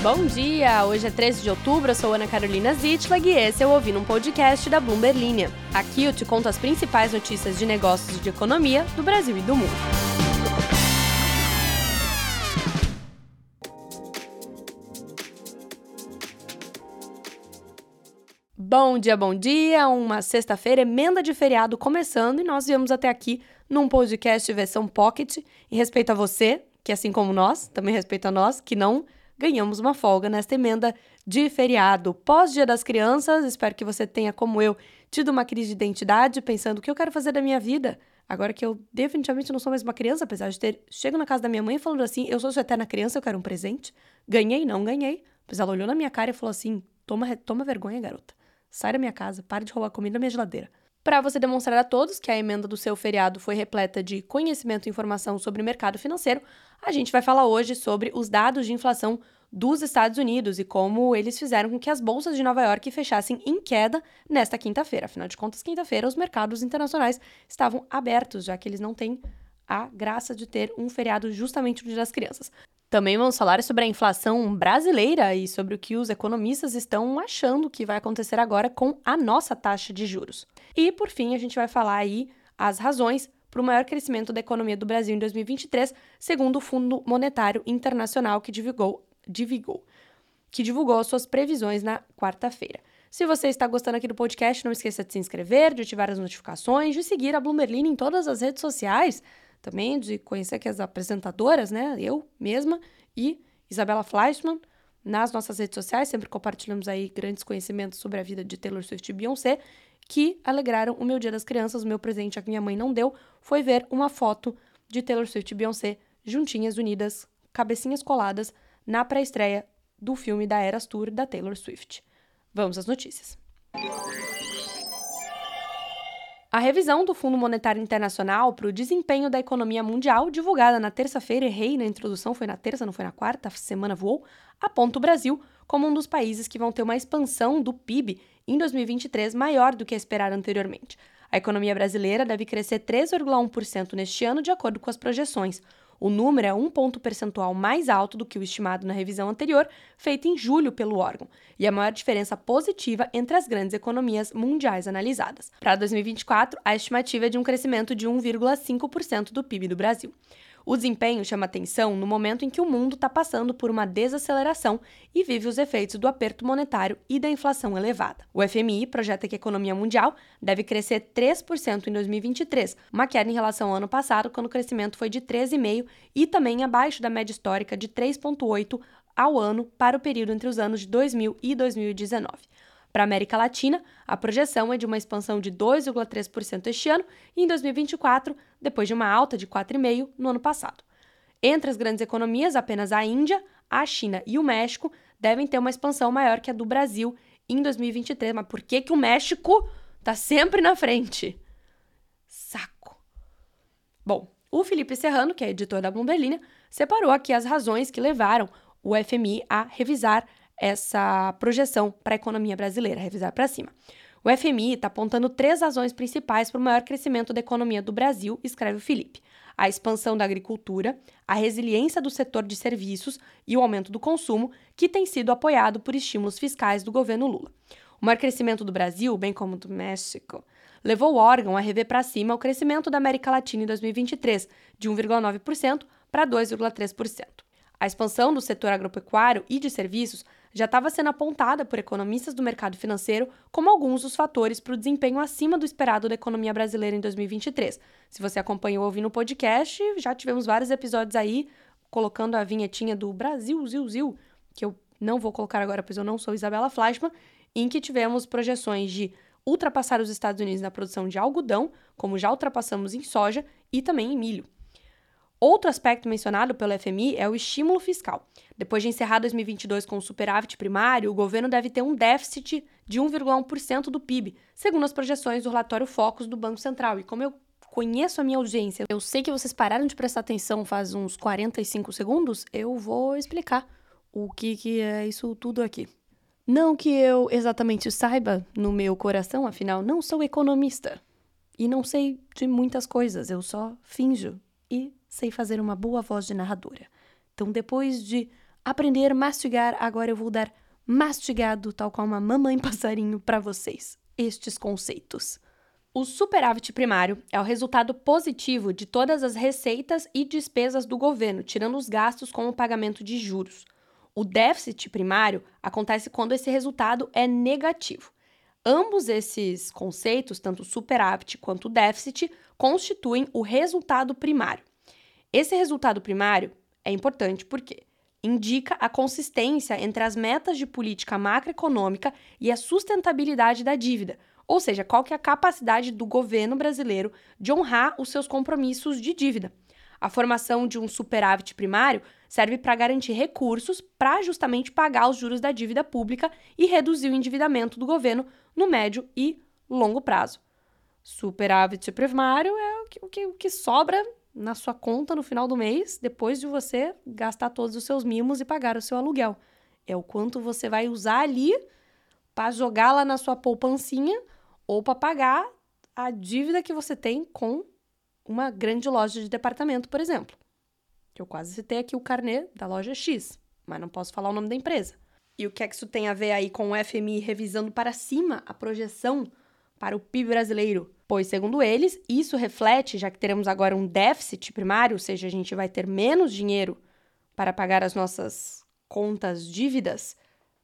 Bom dia! Hoje é 13 de outubro, eu sou Ana Carolina Zitlag e esse é o Ouvindo um Podcast da Bloomberg Linha. Aqui eu te conto as principais notícias de negócios e de economia do Brasil e do mundo. Bom dia, bom dia! Uma sexta-feira, emenda de feriado começando e nós viemos até aqui num podcast versão pocket em respeito a você, que assim como nós, também respeito a nós, que não ganhamos uma folga nesta emenda de feriado. Pós-Dia das Crianças, espero que você tenha, como eu, tido uma crise de identidade, pensando o que eu quero fazer da minha vida. Agora que eu definitivamente não sou mais uma criança, apesar de ter. Chego na casa da minha mãe falando assim: eu sou sua eterna criança, eu quero um presente. Ganhei, não ganhei. Pois ela olhou na minha cara e falou assim: toma, toma vergonha, garota. Sai da minha casa, pare de roubar comida na minha geladeira. Para você demonstrar a todos que a emenda do seu feriado foi repleta de conhecimento e informação sobre o mercado financeiro, a gente vai falar hoje sobre os dados de inflação dos Estados Unidos e como eles fizeram com que as bolsas de Nova York fechassem em queda nesta quinta-feira. Afinal de contas, quinta-feira os mercados internacionais estavam abertos, já que eles não têm a graça de ter um feriado justamente no Dia das Crianças. Também vamos falar sobre a inflação brasileira e sobre o que os economistas estão achando que vai acontecer agora com a nossa taxa de juros. E, por fim, a gente vai falar aí as razões para o maior crescimento da economia do Brasil em 2023, segundo o Fundo Monetário Internacional, que divulgou, divulgou, que divulgou suas previsões na quarta-feira. Se você está gostando aqui do podcast, não esqueça de se inscrever, de ativar as notificações, de seguir a Bloomberline em todas as redes sociais, também de conhecer aqui as apresentadoras, né? Eu mesma e Isabela Fleischmann nas nossas redes sociais, sempre compartilhamos aí grandes conhecimentos sobre a vida de Taylor Swift e Beyoncé que alegraram o meu Dia das Crianças. O meu presente, que minha mãe não deu, foi ver uma foto de Taylor Swift e Beyoncé juntinhas, unidas, cabecinhas coladas, na pré-estreia do filme da Eras Tour da Taylor Swift. Vamos às notícias. A revisão do Fundo Monetário Internacional para o desempenho da economia mundial, divulgada na terça-feira, errei na introdução, foi na terça, não foi na quarta, a semana voou, aponta o Brasil como um dos países que vão ter uma expansão do PIB em 2023 maior do que esperado anteriormente. A economia brasileira deve crescer 3,1% neste ano, de acordo com as projeções. O número é um ponto percentual mais alto do que o estimado na revisão anterior, feita em julho pelo órgão, e a maior diferença positiva entre as grandes economias mundiais analisadas. Para 2024, a estimativa é de um crescimento de 1,5% do PIB do Brasil. O desempenho chama atenção no momento em que o mundo está passando por uma desaceleração e vive os efeitos do aperto monetário e da inflação elevada. O FMI projeta que a economia mundial deve crescer 3% em 2023, uma queda em relação ao ano passado, quando o crescimento foi de 3,5% e também abaixo da média histórica de 3,8% ao ano para o período entre os anos de 2000 e 2019. Para a América Latina, a projeção é de uma expansão de 2,3% este ano e em 2024, depois de uma alta de 4,5% no ano passado. Entre as grandes economias, apenas a Índia, a China e o México devem ter uma expansão maior que a do Brasil em 2023. Mas por que, que o México está sempre na frente? Saco. Bom, o Felipe Serrano, que é editor da Bloomberg, separou aqui as razões que levaram o FMI a revisar essa projeção para a economia brasileira, revisar para cima. O FMI está apontando três razões principais para o maior crescimento da economia do Brasil, escreve o Felipe: a expansão da agricultura, a resiliência do setor de serviços e o aumento do consumo, que tem sido apoiado por estímulos fiscais do governo Lula. O maior crescimento do Brasil, bem como do México, levou o órgão a rever para cima o crescimento da América Latina em 2023, de 1,9% para 2,3%. A expansão do setor agropecuário e de serviços já estava sendo apontada por economistas do mercado financeiro como alguns dos fatores para o desempenho acima do esperado da economia brasileira em 2023. Se você acompanhou ouvindo o podcast, já tivemos vários episódios aí colocando a vinhetinha do Brasil, Zil, Zil, que eu não vou colocar agora, pois eu não sou Isabela Fleischmann, em que tivemos projeções de ultrapassar os Estados Unidos na produção de algodão, como já ultrapassamos em soja e também em milho. Outro aspecto mencionado pelo FMI é o estímulo fiscal. Depois de encerrar 2022 com o superávit primário, o governo deve ter um déficit de 1,1% do PIB, segundo as projeções do relatório Focus do Banco Central. E como eu conheço a minha audiência, eu sei que vocês pararam de prestar atenção faz uns 45 segundos, eu vou explicar o que, que é isso tudo aqui. Não que eu exatamente saiba no meu coração, afinal, não sou economista. E não sei de muitas coisas, eu só finjo e sei fazer uma boa voz de narradora. Então, depois de aprender, mastigar, agora eu vou dar mastigado, tal qual uma mamãe passarinho, para vocês, estes conceitos. O superávit primário é o resultado positivo de todas as receitas e despesas do governo, tirando os gastos com o pagamento de juros. O déficit primário acontece quando esse resultado é negativo. Ambos esses conceitos, tanto superávit quanto déficit, constituem o resultado primário. Esse resultado primário é importante porque indica a consistência entre as metas de política macroeconômica e a sustentabilidade da dívida, ou seja, qual que é a capacidade do governo brasileiro de honrar os seus compromissos de dívida. A formação de um superávit primário serve para garantir recursos para justamente pagar os juros da dívida pública e reduzir o endividamento do governo no médio e longo prazo. Superávit primário é o que, o que, o que sobra na sua conta no final do mês, depois de você gastar todos os seus mimos e pagar o seu aluguel. É o quanto você vai usar ali para jogar lá na sua poupancinha ou para pagar a dívida que você tem com uma grande loja de departamento, por exemplo. Eu quase citei aqui o carnê da loja X, mas não posso falar o nome da empresa. E o que é que isso tem a ver aí com o FMI revisando para cima a projeção para o PIB brasileiro? Pois, segundo eles, isso reflete, já que teremos agora um déficit primário, ou seja, a gente vai ter menos dinheiro para pagar as nossas contas dívidas,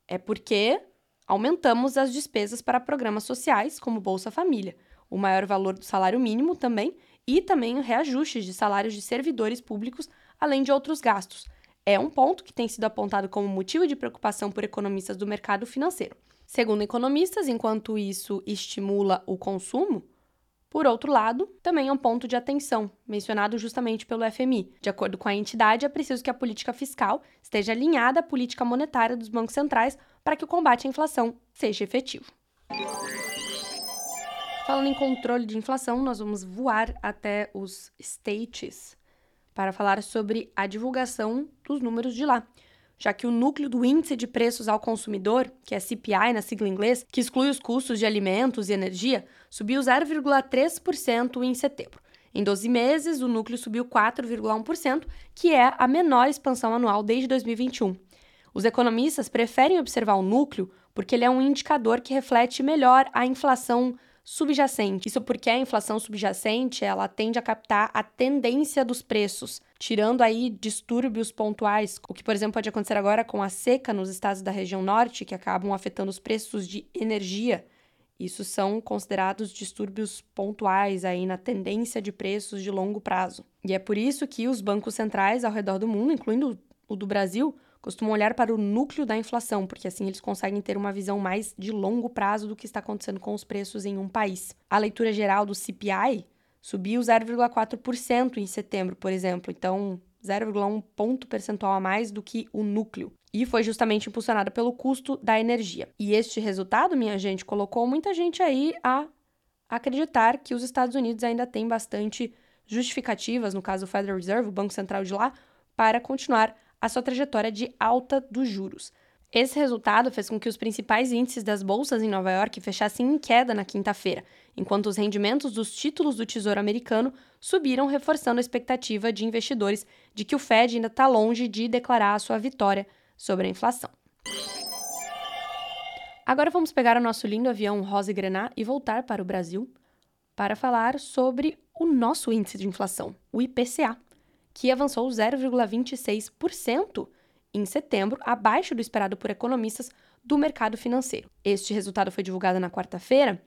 é porque aumentamos as despesas para programas sociais, como Bolsa Família, o maior valor do salário mínimo também, e também reajustes de salários de servidores públicos, além de outros gastos. É um ponto que tem sido apontado como motivo de preocupação por economistas do mercado financeiro. Segundo economistas, enquanto isso estimula o consumo, por outro lado, também é um ponto de atenção, mencionado justamente pelo FMI. De acordo com a entidade, é preciso que a política fiscal esteja alinhada à política monetária dos bancos centrais para que o combate à inflação seja efetivo. Falando em controle de inflação, nós vamos voar até os States para falar sobre a divulgação dos números de lá já que o núcleo do Índice de Preços ao Consumidor, que é CPI na sigla inglês, que exclui os custos de alimentos e energia, subiu 0,3% em setembro. Em 12 meses, o núcleo subiu 4,1%, que é a menor expansão anual desde 2021. Os economistas preferem observar o núcleo porque ele é um indicador que reflete melhor a inflação subjacente. Isso porque a inflação subjacente, ela tende a captar a tendência dos preços, tirando aí distúrbios pontuais, o que, por exemplo, pode acontecer agora com a seca nos estados da região norte, que acabam afetando os preços de energia. Isso são considerados distúrbios pontuais aí na tendência de preços de longo prazo. E é por isso que os bancos centrais ao redor do mundo, incluindo o do Brasil, costumam olhar para o núcleo da inflação, porque assim eles conseguem ter uma visão mais de longo prazo do que está acontecendo com os preços em um país. A leitura geral do CPI subiu 0,4% em setembro, por exemplo, então 0,1 ponto percentual a mais do que o núcleo. E foi justamente impulsionada pelo custo da energia. E este resultado, minha gente, colocou muita gente aí a acreditar que os Estados Unidos ainda têm bastante justificativas, no caso o Federal Reserve, o Banco Central de lá, para continuar a sua trajetória de alta dos juros. Esse resultado fez com que os principais índices das bolsas em Nova York fechassem em queda na quinta-feira, enquanto os rendimentos dos títulos do Tesouro Americano subiram, reforçando a expectativa de investidores de que o Fed ainda está longe de declarar a sua vitória sobre a inflação. Agora vamos pegar o nosso lindo avião Rosa e Grená e voltar para o Brasil para falar sobre o nosso índice de inflação, o IPCA, que avançou 0,26% em setembro, abaixo do esperado por economistas do mercado financeiro. Este resultado foi divulgado na quarta-feira,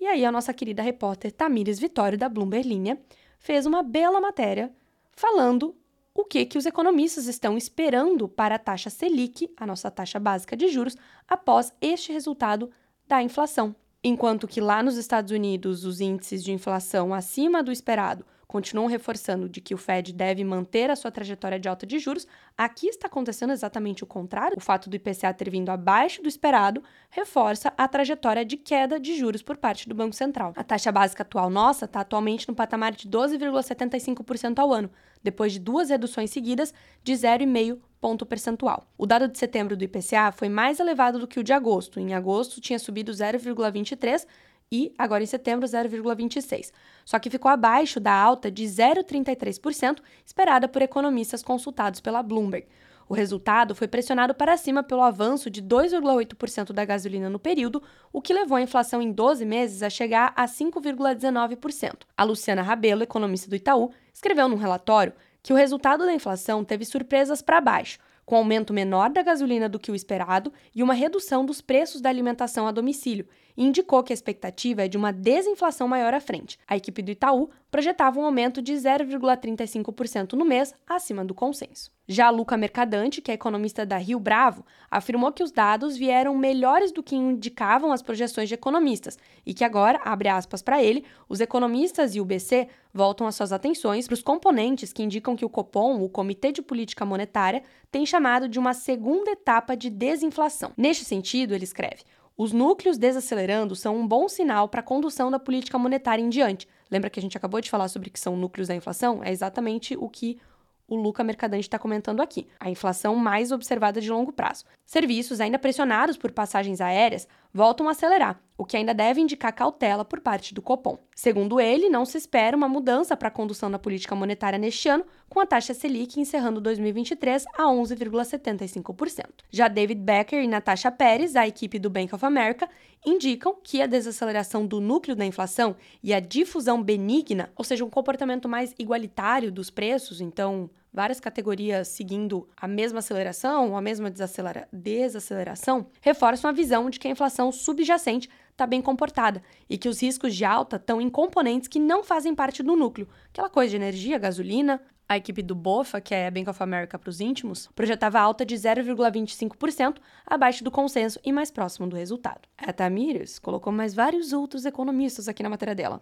e aí a nossa querida repórter Tamires Vitório, da Bloomberg Linha, fez uma bela matéria falando o que, que os economistas estão esperando para a taxa Selic, a nossa taxa básica de juros, após este resultado da inflação. Enquanto que lá nos Estados Unidos os índices de inflação acima do esperado continuam reforçando de que o Fed deve manter a sua trajetória de alta de juros, aqui está acontecendo exatamente o contrário. O fato do IPCA ter vindo abaixo do esperado reforça a trajetória de queda de juros por parte do Banco Central. A taxa básica atual nossa está atualmente no patamar de 12,75% ao ano, depois de duas reduções seguidas de 0,5 ponto percentual. O dado de setembro do IPCA foi mais elevado do que o de agosto. Em agosto tinha subido 0,23 e agora em setembro 0,26. Só que ficou abaixo da alta de 0,33% esperada por economistas consultados pela Bloomberg. O resultado foi pressionado para cima pelo avanço de 2,8% da gasolina no período, o que levou a inflação em 12 meses a chegar a 5,19%. A Luciana Rabelo, economista do Itaú, escreveu num relatório que o resultado da inflação teve surpresas para baixo, com aumento menor da gasolina do que o esperado e uma redução dos preços da alimentação a domicílio, e indicou que a expectativa é de uma desinflação maior à frente. A equipe do Itaú projetava um aumento de 0,35% no mês, acima do consenso. Já Luca Mercadante, que é economista da Rio Bravo, afirmou que os dados vieram melhores do que indicavam as projeções de economistas e que agora, abre aspas para ele, os economistas e o BC voltam as suas atenções para os componentes que indicam que o Copom, o Comitê de Política Monetária, tem chamado de uma segunda etapa de desinflação. Neste sentido, ele escreve: os núcleos desacelerando são um bom sinal para a condução da política monetária em diante. Lembra que a gente acabou de falar sobre que são núcleos da inflação? É exatamente o que o Luca Mercadante está comentando aqui, a inflação mais observada de longo prazo. Serviços, ainda pressionados por passagens aéreas, voltam a acelerar, o que ainda deve indicar cautela por parte do Copom. Segundo ele, não se espera uma mudança para a condução da política monetária neste ano, com a taxa Selic encerrando 2023 a 11,75%. Já David Becker e Natasha Pérez, a equipe do Bank of America, indicam que a desaceleração do núcleo da inflação e a difusão benigna, ou seja, um comportamento mais igualitário dos preços, então várias categorias seguindo a mesma aceleração ou a mesma desacelera desaceleração, reforçam a visão de que a inflação subjacente está bem comportada e que os riscos de alta estão em componentes que não fazem parte do núcleo, aquela coisa de energia, gasolina. A equipe do BOFA, que é a Bank of America para os íntimos, projetava alta de 0,25%, abaixo do consenso e mais próximo do resultado. A Tamires colocou mais vários outros economistas aqui na matéria dela.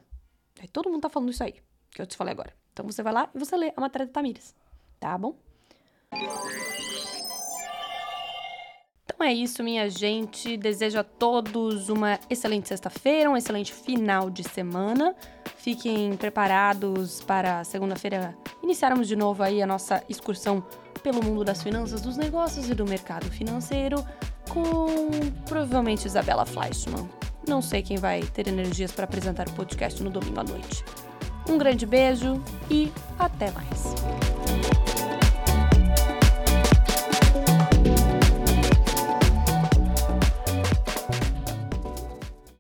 Aí todo mundo está falando isso aí, que eu te falei agora. Então você vai lá e você lê a matéria da Tamires tá bom? Então é isso, minha gente. Desejo a todos uma excelente sexta-feira, um excelente final de semana. Fiquem preparados para segunda-feira iniciarmos de novo aí a nossa excursão pelo mundo das finanças, dos negócios e do mercado financeiro com provavelmente Isabela Fleischmann. Não sei quem vai ter energias para apresentar o podcast no domingo à noite. Um grande beijo e até mais.